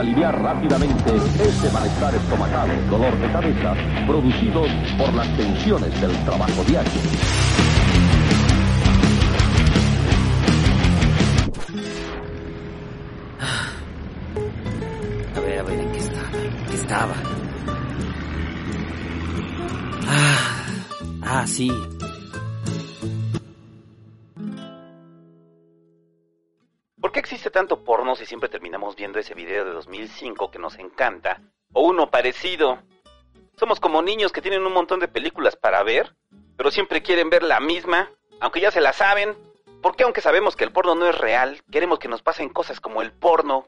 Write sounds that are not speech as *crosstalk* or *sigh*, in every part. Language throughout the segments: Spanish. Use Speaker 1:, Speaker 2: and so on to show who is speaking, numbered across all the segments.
Speaker 1: aliviar rápidamente ese malestar estomacal, dolor de cabeza, producidos por las tensiones del trabajo diario.
Speaker 2: A ver, a ver, ¿en qué estaba? ¿En qué estaba? Ah, ah, sí. Siempre terminamos viendo ese video de 2005 que nos encanta? O uno parecido. Somos como niños que tienen un montón de películas para ver, pero siempre quieren ver la misma, aunque ya se la saben. ¿Por qué aunque sabemos que el porno no es real, queremos que nos pasen cosas como el porno?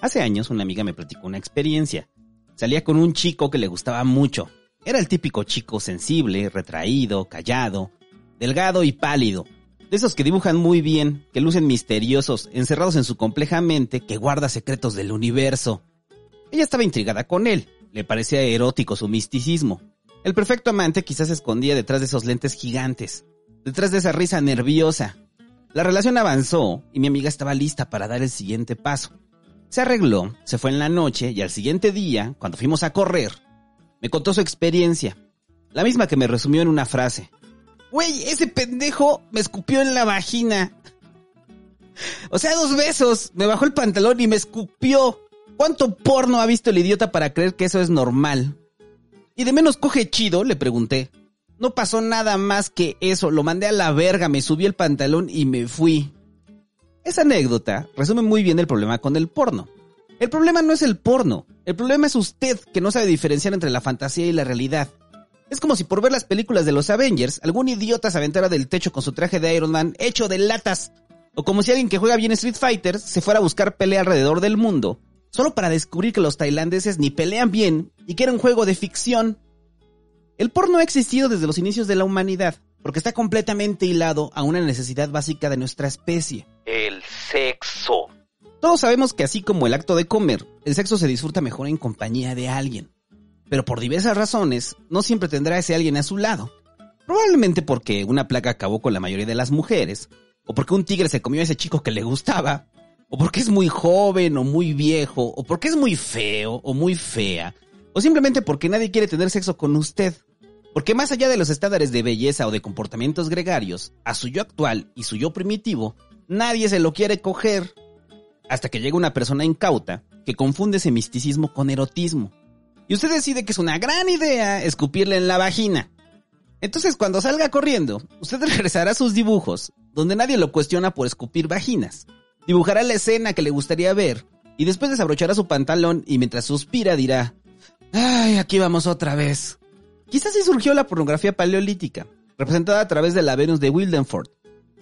Speaker 3: Hace años una amiga me platicó una experiencia. Salía con un chico que le gustaba mucho. Era el típico chico sensible, retraído, callado, delgado y pálido. De esos que dibujan muy bien, que lucen misteriosos, encerrados en su compleja mente que guarda secretos del universo. Ella estaba intrigada con él. Le parecía erótico su misticismo. El perfecto amante quizás se escondía detrás de esos lentes gigantes, detrás de esa risa nerviosa. La relación avanzó y mi amiga estaba lista para dar el siguiente paso. Se arregló, se fue en la noche y al siguiente día, cuando fuimos a correr, me contó su experiencia. La misma que me resumió en una frase. Güey, ese pendejo me escupió en la vagina. O sea, dos besos. Me bajó el pantalón y me escupió. ¿Cuánto porno ha visto el idiota para creer que eso es normal? ¿Y de menos coge chido? Le pregunté. No pasó nada más que eso. Lo mandé a la verga, me subí el pantalón y me fui. Esa anécdota resume muy bien el problema con el porno. El problema no es el porno. El problema es usted que no sabe diferenciar entre la fantasía y la realidad. Es como si por ver las películas de los Avengers, algún idiota se aventara del techo con su traje de Iron Man hecho de latas. O como si alguien que juega bien Street Fighter se fuera a buscar pelea alrededor del mundo, solo para descubrir que los tailandeses ni pelean bien y que era un juego de ficción. El porno ha existido desde los inicios de la humanidad, porque está completamente hilado a una necesidad básica de nuestra especie.
Speaker 2: El sexo.
Speaker 3: Todos sabemos que así como el acto de comer, el sexo se disfruta mejor en compañía de alguien pero por diversas razones no siempre tendrá ese alguien a su lado. Probablemente porque una plaga acabó con la mayoría de las mujeres, o porque un tigre se comió a ese chico que le gustaba, o porque es muy joven o muy viejo, o porque es muy feo o muy fea, o simplemente porque nadie quiere tener sexo con usted. Porque más allá de los estándares de belleza o de comportamientos gregarios, a su yo actual y su yo primitivo, nadie se lo quiere coger. Hasta que llega una persona incauta que confunde ese misticismo con erotismo y usted decide que es una gran idea escupirle en la vagina. Entonces cuando salga corriendo, usted *laughs* regresará a sus dibujos, donde nadie lo cuestiona por escupir vaginas. Dibujará la escena que le gustaría ver, y después desabrochará su pantalón y mientras suspira dirá, ¡ay, aquí vamos otra vez! Quizás así surgió la pornografía paleolítica, representada a través de la Venus de Wildenford.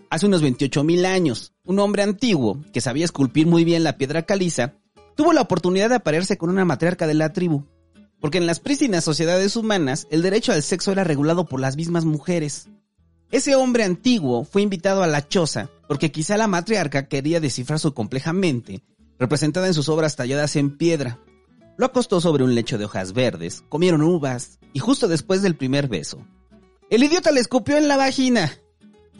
Speaker 3: Hace unos 28.000 años, un hombre antiguo, que sabía esculpir muy bien la piedra caliza, tuvo la oportunidad de aparearse con una matriarca de la tribu, porque en las prístinas sociedades humanas el derecho al sexo era regulado por las mismas mujeres. Ese hombre antiguo fue invitado a la choza porque quizá la matriarca quería descifrar su compleja mente, representada en sus obras talladas en piedra. Lo acostó sobre un lecho de hojas verdes, comieron uvas, y justo después del primer beso, el idiota le escupió en la vagina.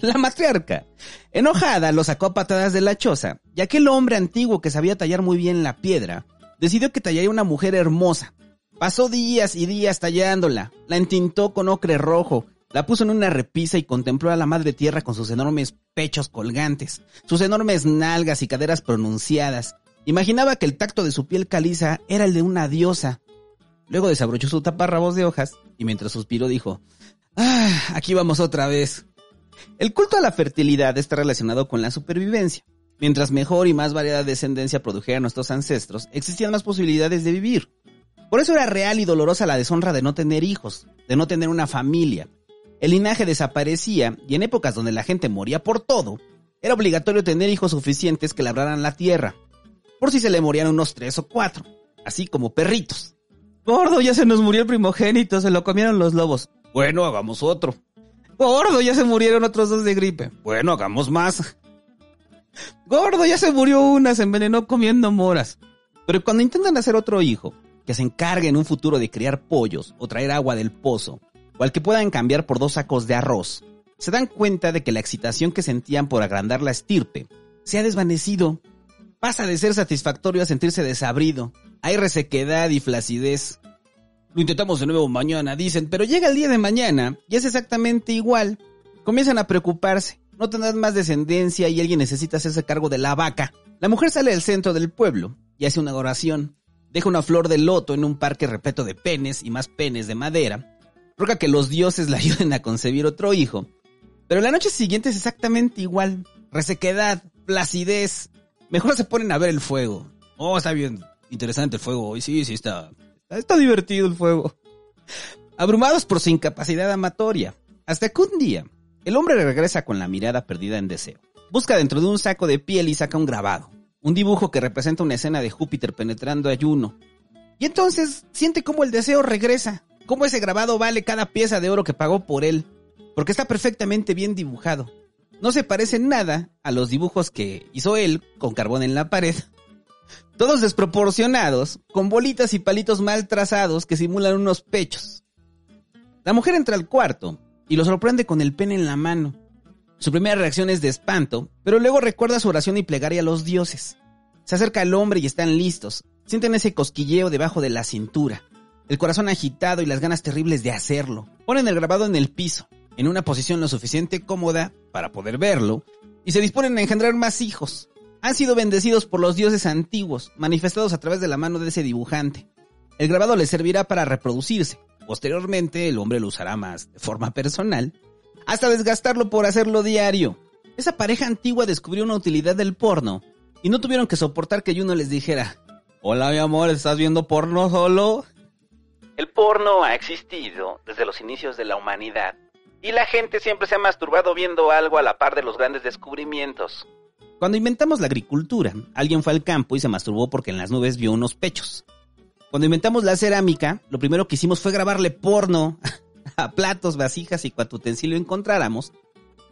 Speaker 3: La matriarca, enojada, lo sacó a patadas de la choza, y aquel hombre antiguo que sabía tallar muy bien la piedra, decidió que tallaría una mujer hermosa, Pasó días y días tallándola, la entintó con ocre rojo, la puso en una repisa y contempló a la madre tierra con sus enormes pechos colgantes, sus enormes nalgas y caderas pronunciadas. Imaginaba que el tacto de su piel caliza era el de una diosa. Luego desabrochó su taparrabos de hojas y mientras suspiró dijo, Ah, aquí vamos otra vez. El culto a la fertilidad está relacionado con la supervivencia. Mientras mejor y más variada descendencia produjeran nuestros ancestros, existían más posibilidades de vivir. Por eso era real y dolorosa la deshonra de no tener hijos, de no tener una familia. El linaje desaparecía y en épocas donde la gente moría por todo, era obligatorio tener hijos suficientes que labraran la tierra, por si se le morían unos tres o cuatro, así como perritos. Gordo, ya se nos murió el primogénito, se lo comieron los lobos. Bueno, hagamos otro. Gordo, ya se murieron otros dos de gripe. Bueno, hagamos más. Gordo, ya se murió una, se envenenó comiendo moras. Pero cuando intentan hacer otro hijo, que se encargue en un futuro de criar pollos o traer agua del pozo, o al que puedan cambiar por dos sacos de arroz, se dan cuenta de que la excitación que sentían por agrandar la estirpe se ha desvanecido. Pasa de ser satisfactorio a sentirse desabrido. Hay resequedad y flacidez. Lo intentamos de nuevo mañana, dicen, pero llega el día de mañana y es exactamente igual. Comienzan a preocuparse, no tendrán más descendencia y alguien necesita hacerse cargo de la vaca. La mujer sale del centro del pueblo y hace una oración. Deja una flor de loto en un parque repleto de penes y más penes de madera. Ruega que los dioses la *laughs* ayuden a concebir otro hijo. Pero la noche siguiente es exactamente igual. Resequedad, placidez. Mejor se ponen a ver el fuego. Oh, está bien interesante el fuego hoy. Sí, sí, está, está divertido el fuego. Abrumados por su incapacidad amatoria. Hasta que un día, el hombre regresa con la mirada perdida en deseo. Busca dentro de un saco de piel y saca un grabado. Un dibujo que representa una escena de Júpiter penetrando a Juno. Y entonces siente cómo el deseo regresa. Cómo ese grabado vale cada pieza de oro que pagó por él. Porque está perfectamente bien dibujado. No se parece nada a los dibujos que hizo él con carbón en la pared. Todos desproporcionados, con bolitas y palitos mal trazados que simulan unos pechos. La mujer entra al cuarto y lo sorprende con el pene en la mano. Su primera reacción es de espanto, pero luego recuerda su oración y plegaria a los dioses. Se acerca al hombre y están listos. Sienten ese cosquilleo debajo de la cintura, el corazón agitado y las ganas terribles de hacerlo. Ponen el grabado en el piso, en una posición lo suficiente cómoda para poder verlo, y se disponen a engendrar más hijos. Han sido bendecidos por los dioses antiguos, manifestados a través de la mano de ese dibujante. El grabado les servirá para reproducirse. Posteriormente, el hombre lo usará más de forma personal, hasta desgastarlo por hacerlo diario. Esa pareja antigua descubrió una utilidad del porno y no tuvieron que soportar que uno les dijera, hola mi amor, ¿estás viendo porno solo?
Speaker 2: El porno ha existido desde los inicios de la humanidad y la gente siempre se ha masturbado viendo algo a la par de los grandes descubrimientos.
Speaker 3: Cuando inventamos la agricultura, alguien fue al campo y se masturbó porque en las nubes vio unos pechos. Cuando inventamos la cerámica, lo primero que hicimos fue grabarle porno *laughs* platos, vasijas y cuanto utensilio encontráramos.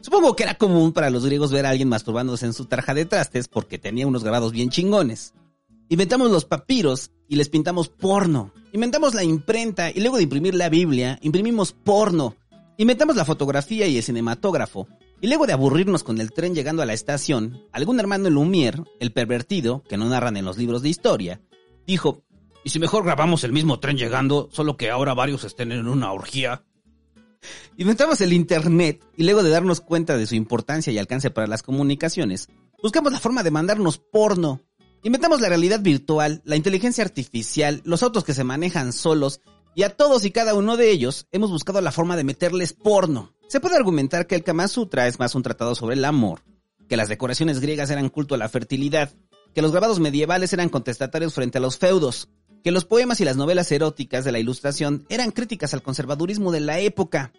Speaker 3: Supongo que era común para los griegos ver a alguien masturbándose en su tarja de trastes porque tenía unos grabados bien chingones. Inventamos los papiros y les pintamos porno. Inventamos la imprenta y luego de imprimir la Biblia, imprimimos porno. Inventamos la fotografía y el cinematógrafo. Y luego de aburrirnos con el tren llegando a la estación, algún hermano Lumière, el pervertido, que no narran en los libros de historia, dijo, ¿y si mejor grabamos el mismo tren llegando, solo que ahora varios estén en una orgía? Inventamos el Internet y luego de darnos cuenta de su importancia y alcance para las comunicaciones, buscamos la forma de mandarnos porno. Inventamos la realidad virtual, la inteligencia artificial, los autos que se manejan solos y a todos y cada uno de ellos hemos buscado la forma de meterles porno. Se puede argumentar que el Kama Sutra es más un tratado sobre el amor, que las decoraciones griegas eran culto a la fertilidad, que los grabados medievales eran contestatarios frente a los feudos, que los poemas y las novelas eróticas de la Ilustración eran críticas al conservadurismo de la época.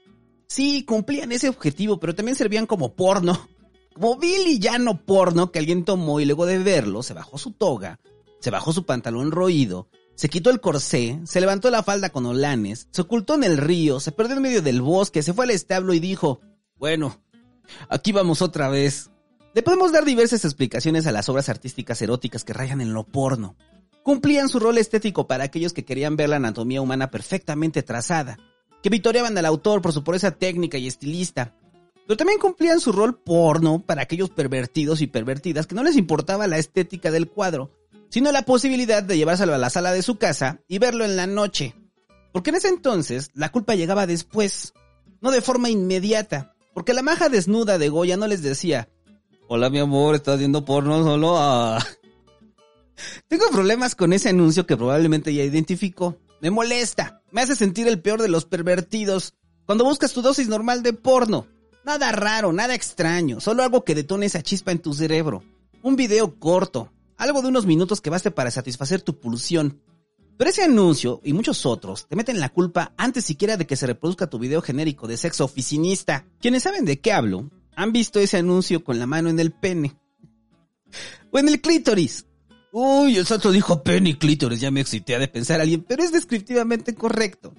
Speaker 3: Sí, cumplían ese objetivo, pero también servían como porno. *laughs* Como vil llano porno que alguien tomó y luego de verlo se bajó su toga, se bajó su pantalón roído se quitó el corsé, se levantó la falda con olanes, se ocultó en el río, se perdió en medio del bosque, se fue al establo y dijo, bueno, aquí vamos otra vez. Le podemos dar diversas explicaciones a las obras artísticas eróticas que rayan en lo porno. Cumplían su rol estético para aquellos que querían ver la anatomía humana perfectamente trazada, que victoriaban al autor por su pureza técnica y estilista, pero también cumplían su rol porno para aquellos pervertidos y pervertidas que no les importaba la estética del cuadro, sino la posibilidad de llevárselo a la sala de su casa y verlo en la noche. Porque en ese entonces la culpa llegaba después, no de forma inmediata, porque la maja desnuda de Goya no les decía, hola mi amor, estás viendo porno solo. Ah". Tengo problemas con ese anuncio que probablemente ya identificó. Me molesta, me hace sentir el peor de los pervertidos cuando buscas tu dosis normal de porno. Nada raro, nada extraño, solo algo que detone esa chispa en tu cerebro. Un video corto, algo de unos minutos que baste para satisfacer tu pulsión. Pero ese anuncio y muchos otros te meten la culpa antes siquiera de que se reproduzca tu video genérico de sexo oficinista. Quienes saben de qué hablo han visto ese anuncio con la mano en el pene. O en el clítoris. Uy, el santo dijo pene clítoris, ya me excité de pensar a alguien, pero es descriptivamente correcto.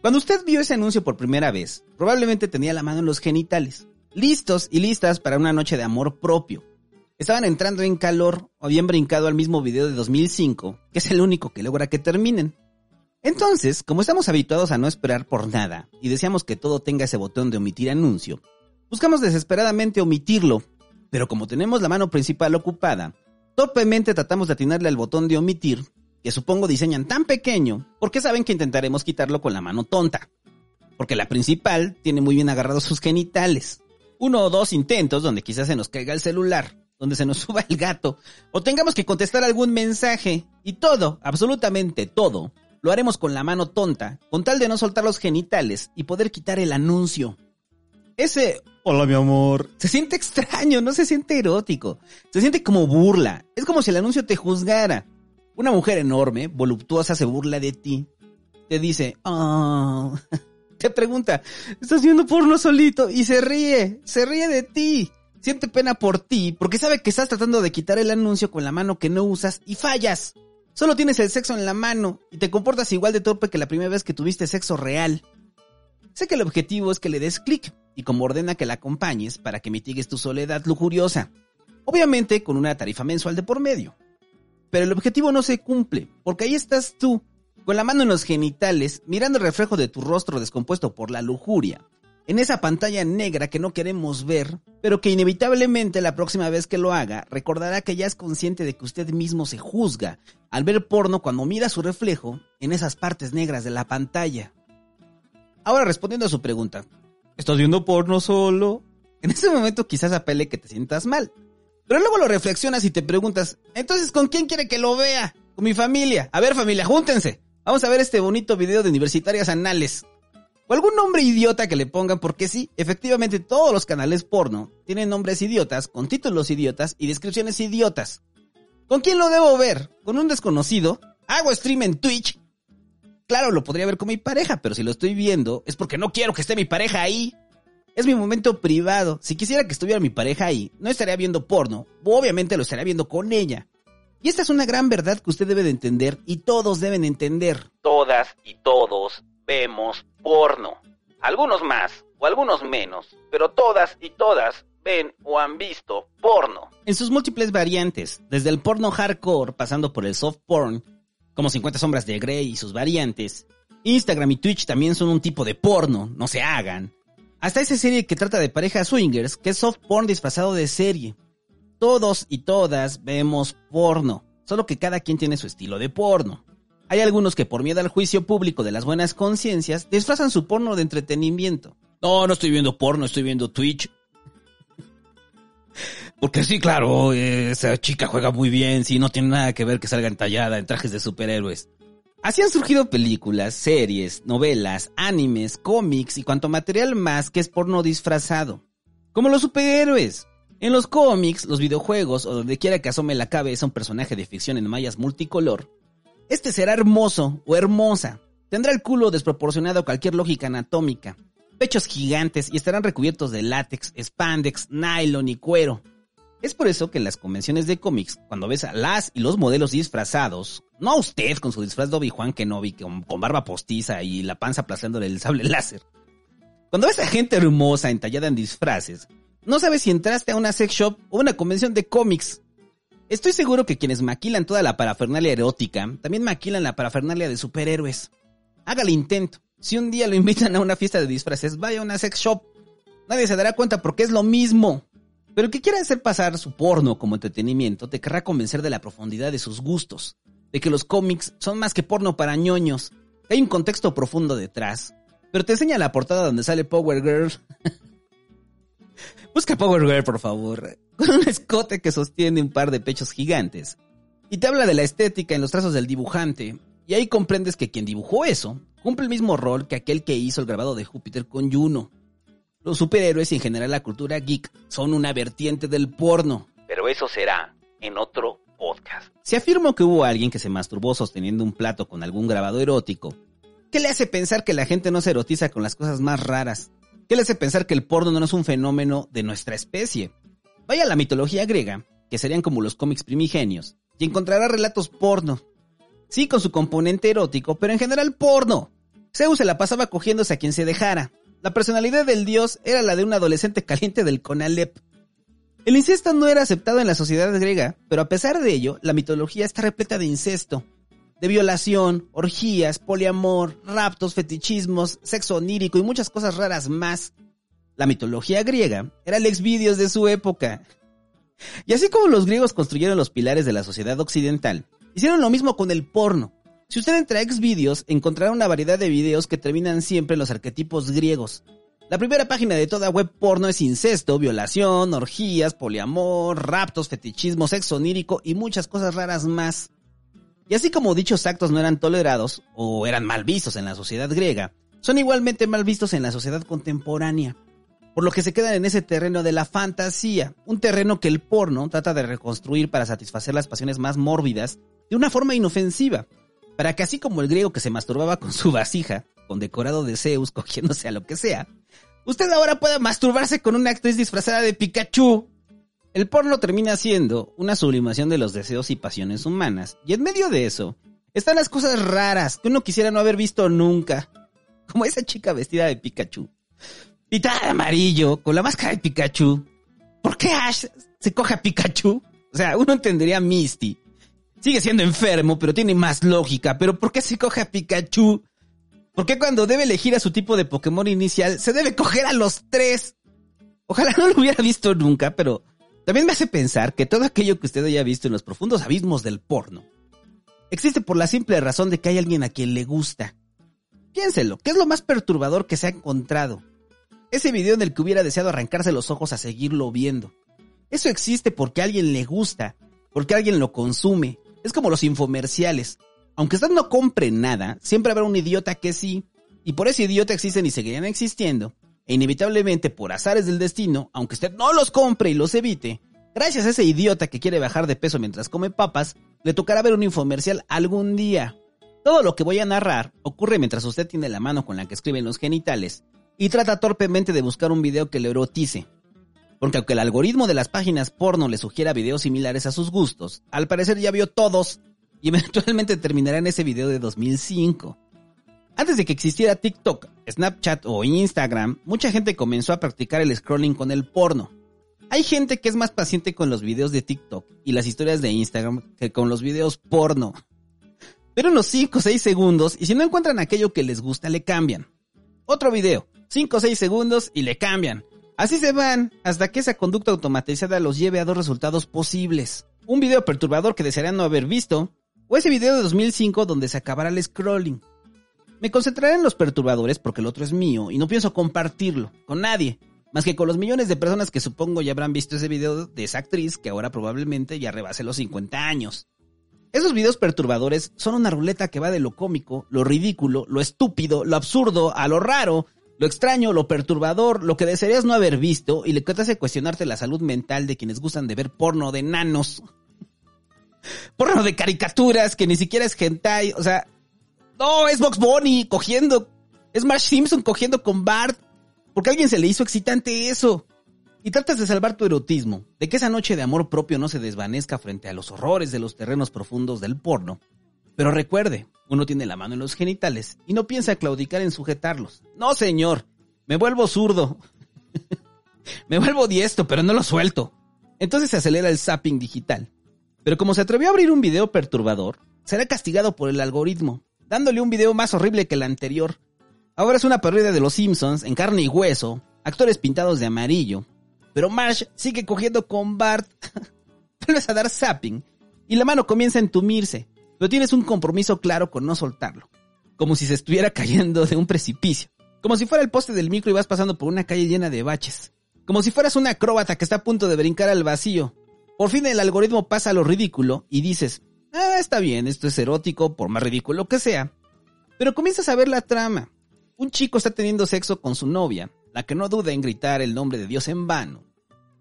Speaker 3: Cuando usted vio ese anuncio por primera vez, probablemente tenía la mano en los genitales, listos y listas para una noche de amor propio. Estaban entrando en calor o habían brincado al mismo video de 2005, que es el único que logra que terminen. Entonces, como estamos habituados a no esperar por nada y deseamos que todo tenga ese botón de omitir anuncio, buscamos desesperadamente omitirlo, pero como tenemos la mano principal ocupada, torpemente tratamos de atinarle al botón de omitir, que supongo diseñan tan pequeño porque saben que intentaremos quitarlo con la mano tonta. Porque la principal tiene muy bien agarrados sus genitales. Uno o dos intentos donde quizás se nos caiga el celular, donde se nos *laughs* suba el gato, o tengamos que contestar algún mensaje, y todo, absolutamente todo, lo haremos con la mano tonta, con tal de no soltar los genitales y poder quitar el anuncio. Ese hola mi amor se siente extraño, no se siente erótico, se siente como burla, es como si el anuncio te juzgara. Una mujer enorme, voluptuosa, se burla de ti. Te dice, oh, *laughs* te pregunta, ¿estás viendo porno solito? Y se ríe, se ríe de ti. Siente pena por ti porque sabe que estás tratando de quitar el anuncio con la mano que no usas y fallas. Solo tienes el sexo en la mano y te comportas igual de torpe que la primera vez que tuviste sexo real. Sé que el objetivo es que le des clic y como ordena que la acompañes para que mitigues tu soledad lujuriosa. Obviamente con una tarifa mensual de por medio. Pero el objetivo no se cumple, porque ahí estás tú, con la mano en los genitales, mirando el reflejo de tu rostro descompuesto por la lujuria, en esa pantalla negra que no queremos ver, pero que inevitablemente la próxima vez que lo haga recordará que ya es consciente de que usted mismo se juzga al ver porno cuando mira su reflejo en esas partes negras de la pantalla. Ahora respondiendo a su pregunta, ¿estás viendo porno solo? En ese momento quizás apele que te sientas mal. Pero luego lo reflexionas y te preguntas, entonces ¿con quién quiere que lo vea? Con mi familia. A ver familia, júntense. Vamos a ver este bonito video de universitarias anales. O algún nombre idiota que le pongan porque sí, efectivamente todos los canales porno tienen nombres idiotas, con títulos idiotas y descripciones idiotas. ¿Con quién lo debo ver? ¿Con un desconocido? ¿Hago stream en Twitch? Claro, lo podría ver con mi pareja, pero si lo estoy viendo es porque no quiero que esté mi pareja ahí. Es mi momento privado. Si quisiera que estuviera mi pareja ahí, no estaría viendo porno, obviamente lo estaría viendo con ella. Y esta es una gran verdad que usted debe de entender y todos deben entender.
Speaker 2: Todas y todos vemos porno. Algunos más o algunos menos, pero todas y todas ven o han visto porno.
Speaker 3: En sus múltiples variantes, desde el porno hardcore pasando por el soft porn, como 50 sombras de Grey y sus variantes. Instagram y Twitch también son un tipo de porno, no se hagan. Hasta esa serie que trata de parejas swingers, que es soft porn disfrazado de serie. Todos y todas vemos porno, solo que cada quien tiene su estilo de porno. Hay algunos que por miedo al juicio público de las buenas conciencias disfrazan su porno de entretenimiento. No, no estoy viendo porno, estoy viendo Twitch. Porque sí, claro, esa chica juega muy bien, sí, no tiene nada que ver que salga entallada en trajes de superhéroes. Así han surgido películas, series, novelas, animes, cómics y cuanto material más que es porno disfrazado. Como los superhéroes. En los cómics, los videojuegos o donde quiera que asome la cabeza un personaje de ficción en mallas multicolor, este será hermoso o hermosa. Tendrá el culo desproporcionado a cualquier lógica anatómica, pechos gigantes y estarán recubiertos de látex, spandex, nylon y cuero. Es por eso que en las convenciones de cómics, cuando ves a las y los modelos disfrazados, no a usted con su disfraz de Obi-Wan Kenobi con, con barba postiza y la panza aplastándole el sable láser. Cuando ves a gente hermosa entallada en disfraces, no sabes si entraste a una sex shop o una convención de cómics. Estoy seguro que quienes maquilan toda la parafernalia erótica también maquilan la parafernalia de superhéroes. Haga el intento. Si un día lo invitan a una fiesta de disfraces, vaya a una sex shop. Nadie se dará cuenta porque es lo mismo. Pero el que quiera hacer pasar su porno como entretenimiento te querrá convencer de la profundidad de sus gustos, de que los cómics son más que porno para ñoños, hay un contexto profundo detrás. Pero te enseña la portada donde sale Power Girl. *laughs* Busca Power Girl, por favor, con un escote que sostiene un par de pechos gigantes. Y te habla de la estética en los trazos del dibujante. Y ahí comprendes que quien dibujó eso cumple el mismo rol que aquel que hizo el grabado de Júpiter con Juno. Los superhéroes y en general la cultura geek son una vertiente del porno.
Speaker 2: Pero eso será en otro podcast.
Speaker 3: Si afirmo que hubo alguien que se masturbó sosteniendo un plato con algún grabado erótico, ¿qué le hace pensar que la gente no se erotiza con las cosas más raras? ¿Qué le hace pensar que el porno no es un fenómeno de nuestra especie? Vaya a la mitología griega, que serían como los cómics primigenios, y encontrará relatos porno. Sí, con su componente erótico, pero en general porno. Zeus se la pasaba cogiéndose a quien se dejara, la personalidad del dios era la de un adolescente caliente del Conalep. El incesto no era aceptado en la sociedad griega, pero a pesar de ello, la mitología está repleta de incesto, de violación, orgías, poliamor, raptos, fetichismos, sexo onírico y muchas cosas raras más. La mitología griega era el exvideos de su época. Y así como los griegos construyeron los pilares de la sociedad occidental, Hicieron lo mismo con el porno. Si usted entra a Xvideos, encontrará una variedad de videos que terminan siempre en los arquetipos griegos. La primera página de toda web porno es incesto, violación, orgías, poliamor, raptos, fetichismo, sexo onírico y muchas cosas raras más. Y así como dichos actos no eran tolerados o eran mal vistos en la sociedad griega, son igualmente mal vistos en la sociedad contemporánea. Por lo que se quedan en ese terreno de la fantasía, un terreno que el porno trata de reconstruir para satisfacer las pasiones más mórbidas de una forma inofensiva, para que así como el griego que se masturbaba con su vasija, con decorado de Zeus *laughs* cogiéndose a lo que sea, usted ahora pueda masturbarse con una actriz disfrazada de Pikachu. El porno termina siendo una sublimación de los deseos y pasiones humanas, y en medio de eso están las cosas raras que uno quisiera no haber visto nunca, como esa chica vestida de Pikachu. Pintada de amarillo, con la máscara de Pikachu. ¿Por qué Ash se coge a Pikachu? O sea, uno entendería a Misty. Sigue siendo enfermo, pero tiene más lógica. Pero ¿por qué se coge a Pikachu? ¿Por qué cuando debe elegir a su tipo de Pokémon inicial se debe coger a los tres? Ojalá no lo hubiera visto nunca, pero también me hace pensar que todo aquello que usted haya visto en los profundos abismos del porno existe por la simple razón de que hay alguien a quien le gusta. Piénselo, ¿qué es lo más perturbador que se ha encontrado? Ese video en el que hubiera deseado arrancarse los ojos a seguirlo viendo. Eso existe porque a alguien le gusta, porque alguien lo consume. Es como los infomerciales. Aunque usted no compre nada, siempre habrá un idiota que sí, y por ese idiota existen y seguirían existiendo. E inevitablemente, por azares del destino, aunque usted no los compre y los evite, gracias a ese idiota que quiere bajar de peso mientras come papas, le tocará ver un infomercial algún día. Todo lo que voy a narrar ocurre mientras usted tiene la mano con la que escriben los genitales y trata torpemente de buscar un video que le erotice. Porque aunque el algoritmo de las páginas porno le sugiera videos similares a sus gustos, al parecer ya vio todos y *laughs* eventualmente terminará en ese video de 2005. Antes de que existiera TikTok, Snapchat o Instagram, mucha gente comenzó a practicar el scrolling con el porno. Hay gente que es más paciente con los videos de TikTok y las historias de Instagram que con los videos porno. Pero unos 5 o 6 segundos y si no encuentran aquello que les gusta le cambian. Otro video, 5 o 6 segundos y le cambian. Así se van hasta que esa conducta automatizada los lleve a dos resultados posibles. Un video perturbador que desearían no haber visto, o ese video de 2005 donde se acabará el scrolling. Me concentraré en los perturbadores porque el otro es mío y no pienso compartirlo con nadie, más que con los millones de personas que supongo ya habrán visto ese video de esa actriz que ahora probablemente ya rebase los 50 años. Esos videos perturbadores son una ruleta que va de lo cómico, lo ridículo, lo estúpido, lo absurdo, a lo raro, lo extraño, lo perturbador, lo que desearías no haber visto y lo que te hace cuestionarte la salud mental de quienes gustan de ver porno de nanos. *laughs* Porno de caricaturas que ni siquiera es hentai, o sea, no, es Box Bunny cogiendo, es Marsh Simpson cogiendo con Bart, porque a alguien se le hizo excitante eso. Y tratas de salvar tu erotismo, de que esa noche de amor propio no se desvanezca frente a los horrores de los terrenos profundos del porno. Pero recuerde, uno tiene la mano en los genitales y no piensa claudicar en sujetarlos. No, señor, me vuelvo zurdo. *laughs* me vuelvo diestro, pero no lo suelto. Entonces se acelera el zapping digital. Pero como se atrevió a abrir un video perturbador, será castigado por el algoritmo, dándole un video más horrible que el anterior. Ahora es una parodia de los Simpsons en carne y hueso, actores pintados de amarillo. Pero Marsh sigue cogiendo con Bart. *laughs* Vuelves a dar zapping y la mano comienza a entumirse pero tienes un compromiso claro con no soltarlo. Como si se estuviera *laughs* cayendo de un precipicio. Como si fuera el poste del micro y vas pasando por una calle llena de baches. Como si fueras una acróbata que está a punto de brincar al vacío. Por fin el algoritmo pasa a lo ridículo y dices, ah, está bien, esto es erótico, por más ridículo que sea. Pero comienzas a ver la trama. Un chico está teniendo sexo con su novia, la que no duda en gritar el nombre de Dios en vano.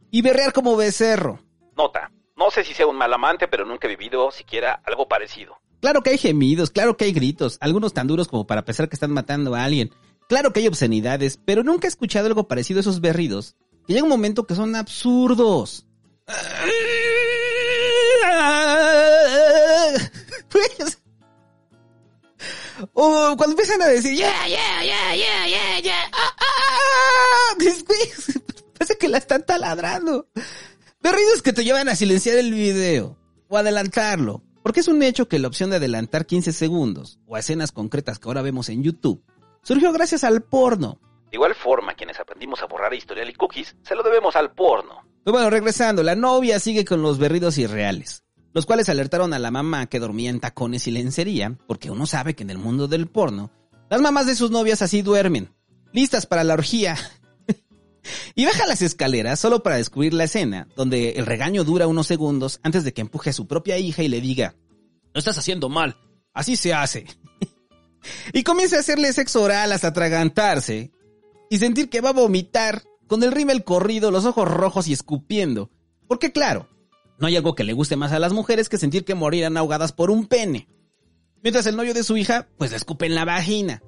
Speaker 3: Y berrear como becerro.
Speaker 2: Nota. No sé si sea un mal amante, pero nunca he vivido siquiera algo parecido.
Speaker 3: Claro que hay gemidos, claro que hay gritos, algunos tan duros como para pensar que están matando a alguien. Claro que hay obscenidades, pero nunca he escuchado algo parecido a esos berridos. Que llega un momento que son absurdos. *laughs* o cuando empiezan a decir, yeah, yeah, yeah, yeah, yeah, yeah, ah, ah, ah, *laughs* parece que la están taladrando. Berridos que te llevan a silenciar el video o adelantarlo. Porque es un hecho que la opción de adelantar 15 segundos o a escenas concretas que ahora vemos en YouTube surgió gracias al porno.
Speaker 2: De igual forma, quienes aprendimos a borrar historial y cookies, se lo debemos al porno.
Speaker 3: Pero bueno, regresando, la novia sigue con los berridos irreales. los cuales alertaron a la mamá que dormía en tacones y lencería, porque uno sabe que en el mundo del porno, las mamás de sus novias así duermen, listas para la orgía. Y baja las escaleras solo para descubrir la escena, donde el regaño dura unos segundos antes de que empuje a su propia hija y le diga, no estás haciendo mal, así se hace. *laughs* y comienza a hacerle sexo oral hasta atragantarse y sentir que va a vomitar, con el rímel corrido, los ojos rojos y escupiendo. Porque claro, no hay algo que le guste más a las mujeres que sentir que morirán ahogadas por un pene. Mientras el novio de su hija, pues le escupe en la vagina.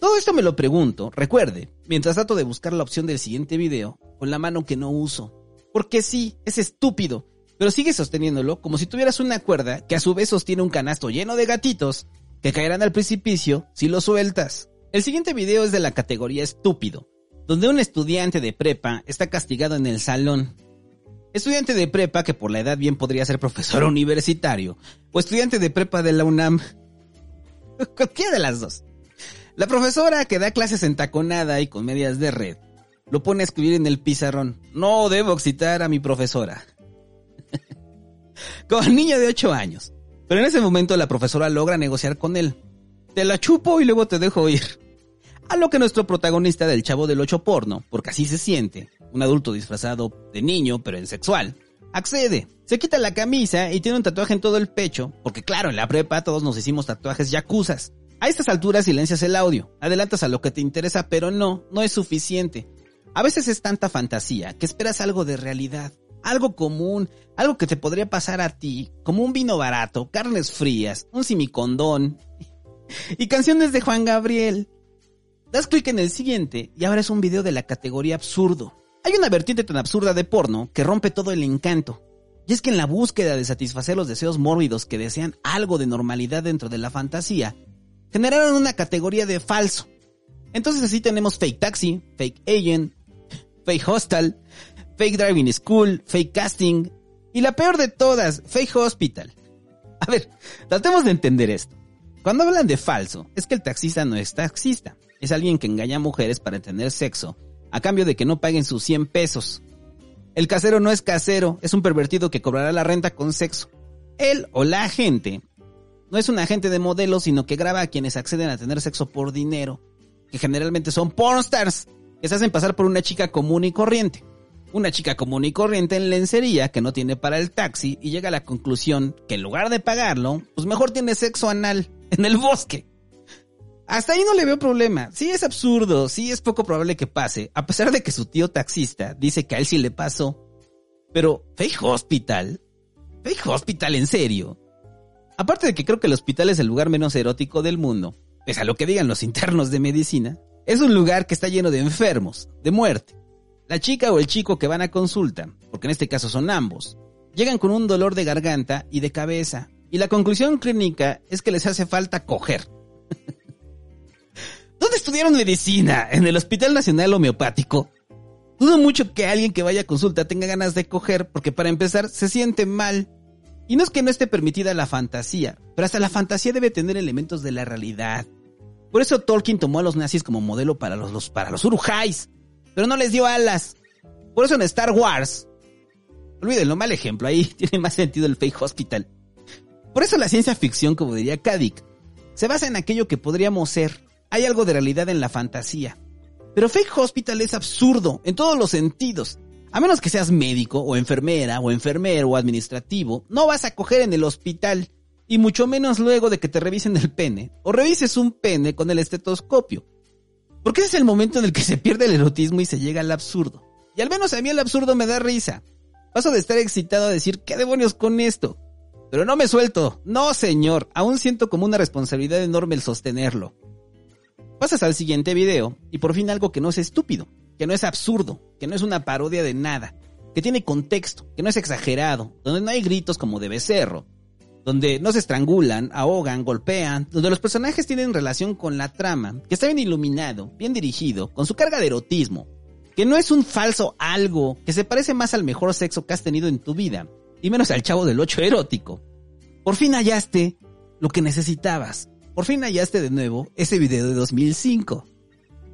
Speaker 3: Todo esto me lo pregunto, recuerde, mientras trato de buscar la opción del siguiente video, con la mano que no uso. Porque sí, es estúpido, pero sigue sosteniéndolo como si tuvieras una cuerda que a su vez sostiene un canasto lleno de gatitos que caerán al precipicio si lo sueltas. El siguiente video es de la categoría estúpido, donde un estudiante de prepa está castigado en el salón. Estudiante de prepa que por la edad bien podría ser profesor *laughs* universitario, o estudiante de prepa de la UNAM. *laughs* Cualquiera de las dos. La profesora que da clases en taconada y con medias de red, lo pone a escribir en el pizarrón. No debo excitar a mi profesora. *laughs* Con niño de 8 años. Pero en ese momento la profesora logra negociar con él. Te la chupo y luego te dejo ir. A lo que nuestro protagonista del chavo del 8 porno, porque así se siente, un adulto disfrazado de niño pero en sexual, accede. Se quita la camisa y tiene un tatuaje en todo el pecho, porque claro, en la prepa todos nos hicimos tatuajes yacuzas. A estas alturas silencias el audio, adelantas a lo que te interesa, pero no, no es suficiente. A veces es tanta fantasía que esperas algo de realidad algo común, algo que te podría pasar a ti, como un vino barato, carnes frías, un simicondón *laughs* y canciones de Juan Gabriel. Das clic en el siguiente y ahora es un video de la categoría absurdo. Hay una vertiente tan absurda de porno que rompe todo el encanto. Y es que en la búsqueda de satisfacer los deseos mórbidos que desean algo de normalidad dentro de la fantasía, generaron una categoría de falso. Entonces así tenemos fake taxi, fake agent, fake hostel, Fake Driving School, Fake Casting y la peor de todas, Fake Hospital. A ver, tratemos de entender esto. Cuando hablan de falso, es que el taxista no es taxista, es alguien que engaña a mujeres para tener sexo, a cambio de que no paguen sus 100 pesos. El casero no es casero, es un pervertido que cobrará la renta con sexo. Él o la agente no es un agente de modelo, sino que graba a quienes acceden a tener sexo por dinero, que generalmente son pornstars, que se hacen pasar por una chica común y corriente una chica común y corriente en lencería que no tiene para el taxi y llega a la conclusión que en lugar de pagarlo, pues mejor tiene sexo anal *laughs* en el bosque. Hasta ahí no le veo problema. Sí es absurdo, sí es poco probable que pase, a pesar de que su tío taxista dice que a él sí le pasó. Pero, ¿Fake Hospital? ¿Fake Hospital en serio? Aparte de que creo que el hospital es el lugar menos erótico del mundo, pese a lo que digan los internos de medicina, es un lugar que está lleno de enfermos, de muerte la chica o el chico que van a consulta, porque en este caso son ambos, llegan con un dolor de garganta y de cabeza, y la conclusión clínica es que les hace falta coger. *laughs* ¿Dónde estudiaron medicina? ¿En el Hospital Nacional Homeopático? Dudo mucho que alguien que vaya a consulta tenga ganas de coger, porque para empezar se siente mal. Y no es que no esté permitida la fantasía, pero hasta la fantasía debe tener elementos de la realidad. Por eso Tolkien tomó a los nazis como modelo para los, para los urujais pero no les dio alas. Por eso en Star Wars, olvídenlo, mal ejemplo, ahí *laughs* tiene más sentido el fake hospital. Por eso la ciencia ficción, como diría Kadik, se basa en aquello que podríamos ser. Hay algo de realidad en la fantasía. Pero fake hospital es absurdo en todos los sentidos. A menos que seas médico o enfermera o enfermero o administrativo, no vas a coger en el hospital. Y mucho menos luego de que te revisen el pene o revises un pene con el estetoscopio. Porque ese es el momento en el que se pierde el erotismo y se llega al absurdo. Y al menos a mí el absurdo me da risa. Paso de estar excitado a decir, ¿qué demonios con esto? Pero no me suelto. No, señor. Aún siento como una responsabilidad enorme el sostenerlo. Pasas al siguiente video y por fin algo que no es estúpido, que no es absurdo, que no es una parodia de nada, que tiene contexto, que no es exagerado, donde no hay gritos como de becerro, donde no se estrangulan, ahogan, golpean, donde los personajes tienen relación con la trama, que está bien iluminado, bien dirigido, con su carga de erotismo, que no es un falso algo, que se parece más al mejor sexo que has tenido en tu vida, y menos al chavo del 8 erótico. Por fin hallaste lo que necesitabas. Por fin hallaste de nuevo ese video de 2005.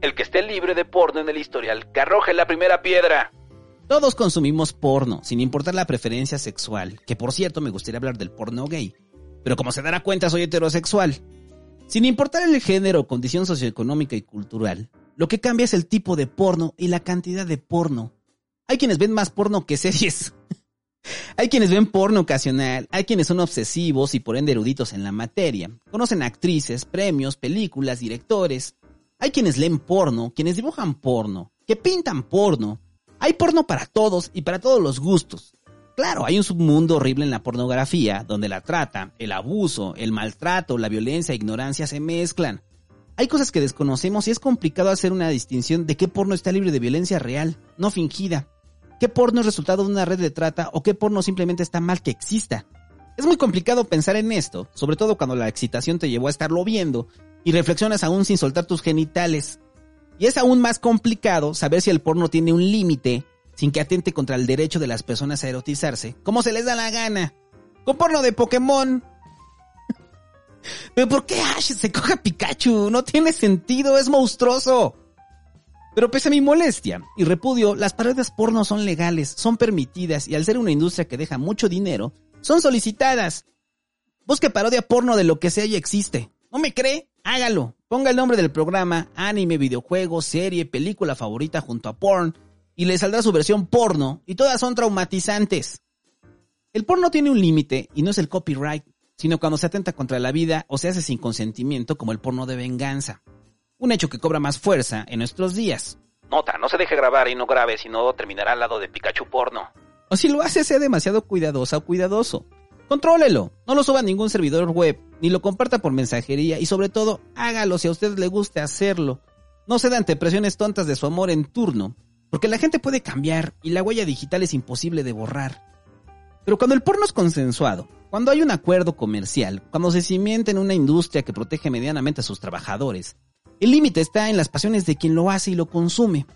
Speaker 2: El que esté libre de porno en el historial, que arroje la primera piedra.
Speaker 3: Todos consumimos porno, sin importar la preferencia sexual, que por cierto me gustaría hablar del porno gay, pero como se dará cuenta soy heterosexual. Sin importar el género, condición socioeconómica y cultural, lo que cambia es el tipo de porno y la cantidad de porno. Hay quienes ven más porno que series. *laughs* hay quienes ven porno ocasional, hay quienes son obsesivos y por ende eruditos en la materia. Conocen actrices, premios, películas, directores. Hay quienes leen porno, quienes dibujan porno, que pintan porno. Hay porno para todos y para todos los gustos. Claro, hay un submundo horrible en la pornografía, donde la trata, el abuso, el maltrato, la violencia e ignorancia se mezclan. Hay cosas que desconocemos y es complicado hacer una distinción de qué porno está libre de violencia real, no fingida. ¿Qué porno es resultado de una red de trata o qué porno simplemente está mal que exista? Es muy complicado pensar en esto, sobre todo cuando la excitación te llevó a estarlo viendo y reflexionas aún sin soltar tus genitales. Y es aún más complicado saber si el porno tiene un límite sin que atente contra el derecho de las personas a erotizarse, como se les da la gana. Con porno de Pokémon. *laughs* Pero ¿por qué Ash se coja Pikachu? No tiene sentido, es monstruoso. Pero pese a mi molestia y repudio, las parodias porno son legales, son permitidas y al ser una industria que deja mucho dinero, son solicitadas. Busque parodia porno de lo que sea y existe. ¿No me cree? Hágalo. Ponga el nombre del programa, anime, videojuego, serie, película favorita junto a porn y le saldrá su versión porno y todas son traumatizantes. El porno tiene un límite y no es el copyright, sino cuando se atenta contra la vida o se hace sin consentimiento como el porno de venganza. Un hecho que cobra más fuerza en nuestros días.
Speaker 2: Nota, no se deje grabar y no grabe, si no terminará al lado de Pikachu porno.
Speaker 3: O si lo hace, sea demasiado cuidadosa o cuidadoso. Contrólelo, no lo suba a ningún servidor web, ni lo comparta por mensajería y sobre todo, hágalo si a usted le guste hacerlo. No ceda ante presiones tontas de su amor en turno, porque la gente puede cambiar y la huella digital es imposible de borrar. Pero cuando el porno es consensuado, cuando hay un acuerdo comercial, cuando se cimienta en una industria que protege medianamente a sus trabajadores, el límite está en las pasiones de quien lo hace y lo consume.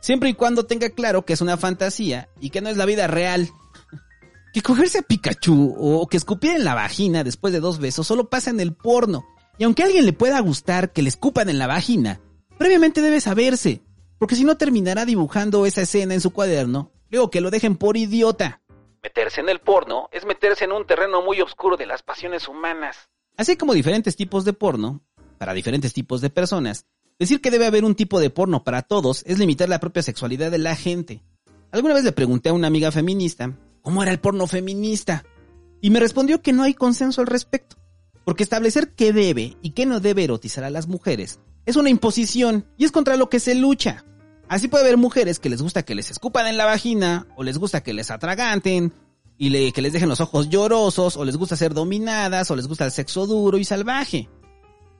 Speaker 3: Siempre y cuando tenga claro que es una fantasía y que no es la vida real. Que cogerse a Pikachu o que escupir en la vagina después de dos besos solo pasa en el porno. Y aunque a alguien le pueda gustar que le escupan en la vagina, previamente debe saberse porque si no terminará dibujando esa escena en su cuaderno, luego que lo dejen por idiota.
Speaker 2: Meterse en el porno es meterse en un terreno muy oscuro de las pasiones humanas.
Speaker 3: Así como diferentes tipos de porno, para diferentes tipos de personas, decir que debe haber un tipo de porno para todos es limitar la propia sexualidad de la gente. Alguna vez le pregunté a una amiga feminista cómo era el porno feminista y me respondió que no hay consenso al respecto, porque establecer qué debe y qué no debe erotizar a las mujeres es una imposición y es contra lo que se lucha. Así puede haber mujeres que les gusta que les escupan en la vagina, o les gusta que les atraganten, y que les dejen los ojos llorosos, o les gusta ser dominadas, o les gusta el sexo duro y salvaje.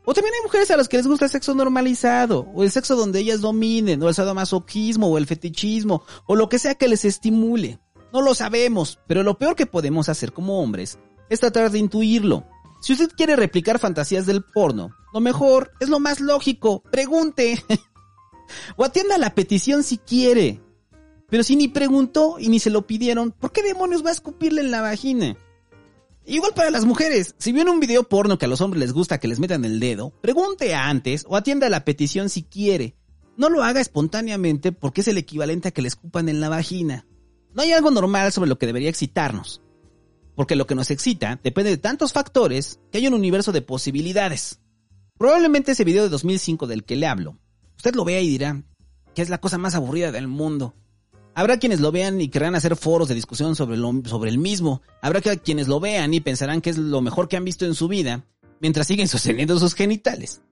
Speaker 3: O también hay mujeres a las que les gusta el sexo normalizado, o el sexo donde ellas dominen, o el sadomasoquismo, o el fetichismo, o lo que sea que les estimule. No lo sabemos, pero lo peor que podemos hacer como hombres es tratar de intuirlo. Si usted quiere replicar fantasías del porno, lo mejor es lo más lógico, pregunte. *laughs* o atienda la petición si quiere. Pero si ni preguntó y ni se lo pidieron, ¿por qué demonios va a escupirle en la vagina? Igual para las mujeres, si viene un video porno que a los hombres les gusta que les metan el dedo, pregunte antes o atienda la petición si quiere. No lo haga espontáneamente porque es el equivalente a que le escupan en la vagina. No hay algo normal sobre lo que debería excitarnos porque lo que nos excita depende de tantos factores que hay un universo de posibilidades. Probablemente ese video de 2005 del que le hablo, usted lo vea y dirá que es la cosa más aburrida del mundo. Habrá quienes lo vean y querrán hacer foros de discusión sobre, el mismo. Habrá quienes lo vean y pensarán que es lo mejor que han visto en su vida, mientras siguen *laughs* sosteniendo sus genitales.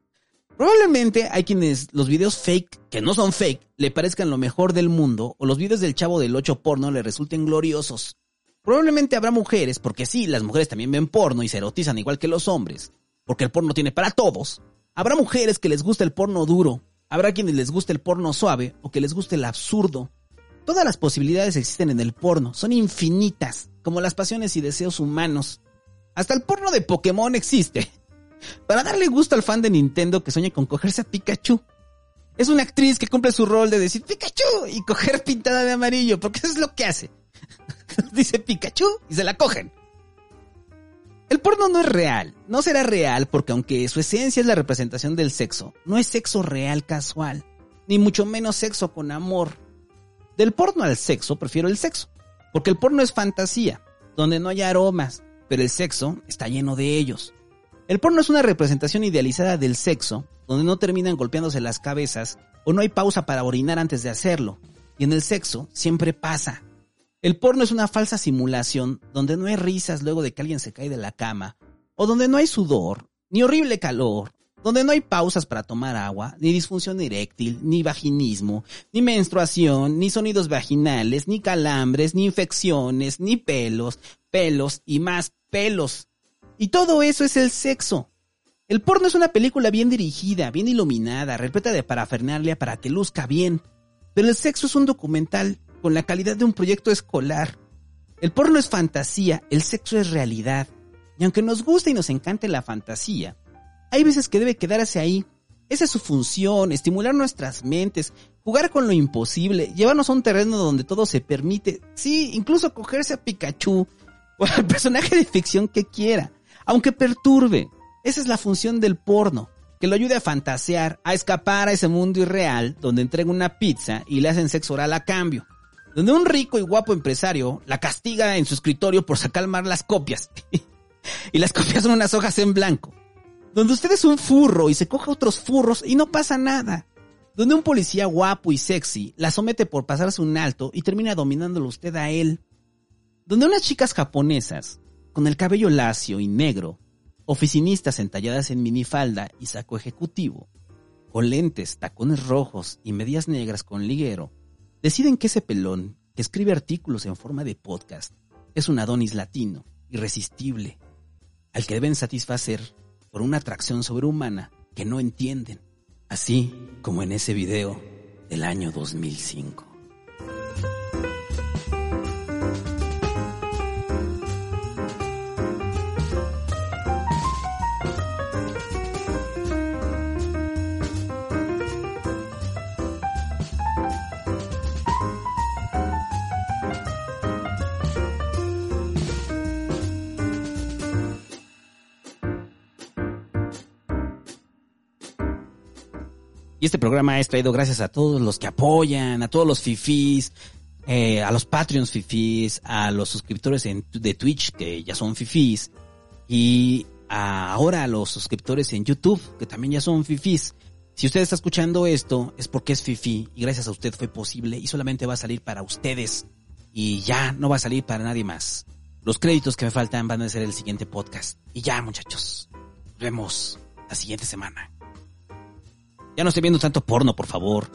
Speaker 3: Probablemente hay quienes los videos fake, que no son fake, le parezcan lo mejor del mundo, o los videos del chavo del 8 porno le resulten gloriosos. Probablemente habrá mujeres, porque sí, las mujeres también ven porno y se erotizan igual que los hombres, porque el porno tiene para todos. Habrá mujeres que les gusta el porno duro, habrá quienes les guste el porno suave o que les guste el absurdo. Todas las posibilidades existen en el porno, son infinitas, como las pasiones y deseos humanos. Hasta el porno de Pokémon existe. Para darle gusto al fan de Nintendo que sueña con cogerse a Pikachu. Es una actriz que cumple su rol de decir Pikachu y coger pintada de amarillo, porque eso es lo que hace. *laughs* dice Pikachu y se la cogen. El porno no es real, no será real porque aunque su esencia es la representación del sexo, no es sexo real casual, ni mucho menos sexo con amor. Del porno al sexo, prefiero el sexo. Porque el porno es fantasía, donde no hay aromas, pero el sexo está lleno de ellos. El porno es una representación idealizada del sexo, donde no terminan golpeándose las cabezas o no hay pausa para orinar antes de hacerlo. Y en el sexo siempre pasa. El porno es una falsa simulación donde no hay risas luego de que alguien se cae de la cama, o donde no hay sudor, ni horrible calor, donde no hay pausas para tomar agua, ni disfunción eréctil, ni vaginismo, ni menstruación, ni sonidos vaginales, ni calambres, ni infecciones, ni pelos, pelos y más pelos. Y todo eso es el sexo. El porno es una película bien dirigida, bien iluminada, repleta de parafernalia para que luzca bien. Pero el sexo es un documental con la calidad de un proyecto escolar. El porno es fantasía, el sexo es realidad. Y aunque nos guste y nos encante la fantasía, hay veces que debe quedarse ahí. Esa es su función, estimular nuestras mentes, jugar con lo imposible, llevarnos a un terreno donde todo se permite, sí, incluso cogerse a Pikachu o al personaje de ficción que quiera, aunque perturbe. Esa es la función del porno, que lo ayude a fantasear, a escapar a ese mundo irreal donde entrega una pizza y le hacen sexo oral a cambio donde un rico y guapo empresario la castiga en su escritorio por sacar mal las copias. *laughs* y las copias son unas hojas en blanco. Donde usted es un furro y se coja otros furros y no pasa nada. Donde un policía guapo y sexy la somete por pasarse un alto y termina dominándolo usted a él. Donde unas chicas japonesas, con el cabello lacio y negro, oficinistas entalladas en minifalda y saco ejecutivo, con lentes, tacones rojos y medias negras con liguero, deciden que ese pelón, que escribe artículos en forma de podcast, es un Adonis latino, irresistible, al que deben satisfacer por una atracción sobrehumana que no entienden, así como en ese video del año 2005. Y este programa es traído gracias a todos los que apoyan, a todos los fifís, eh, a los Patreons fifís, a los suscriptores de Twitch que ya son fifís y ahora a los suscriptores en YouTube que también ya son fifís. Si usted está escuchando esto es porque es fifi y gracias a usted fue posible y solamente va a salir para ustedes y ya no va a salir para nadie más. Los créditos que me faltan van a ser el siguiente podcast. Y ya muchachos, nos vemos la siguiente semana. Ya no estoy viendo tanto porno, por favor.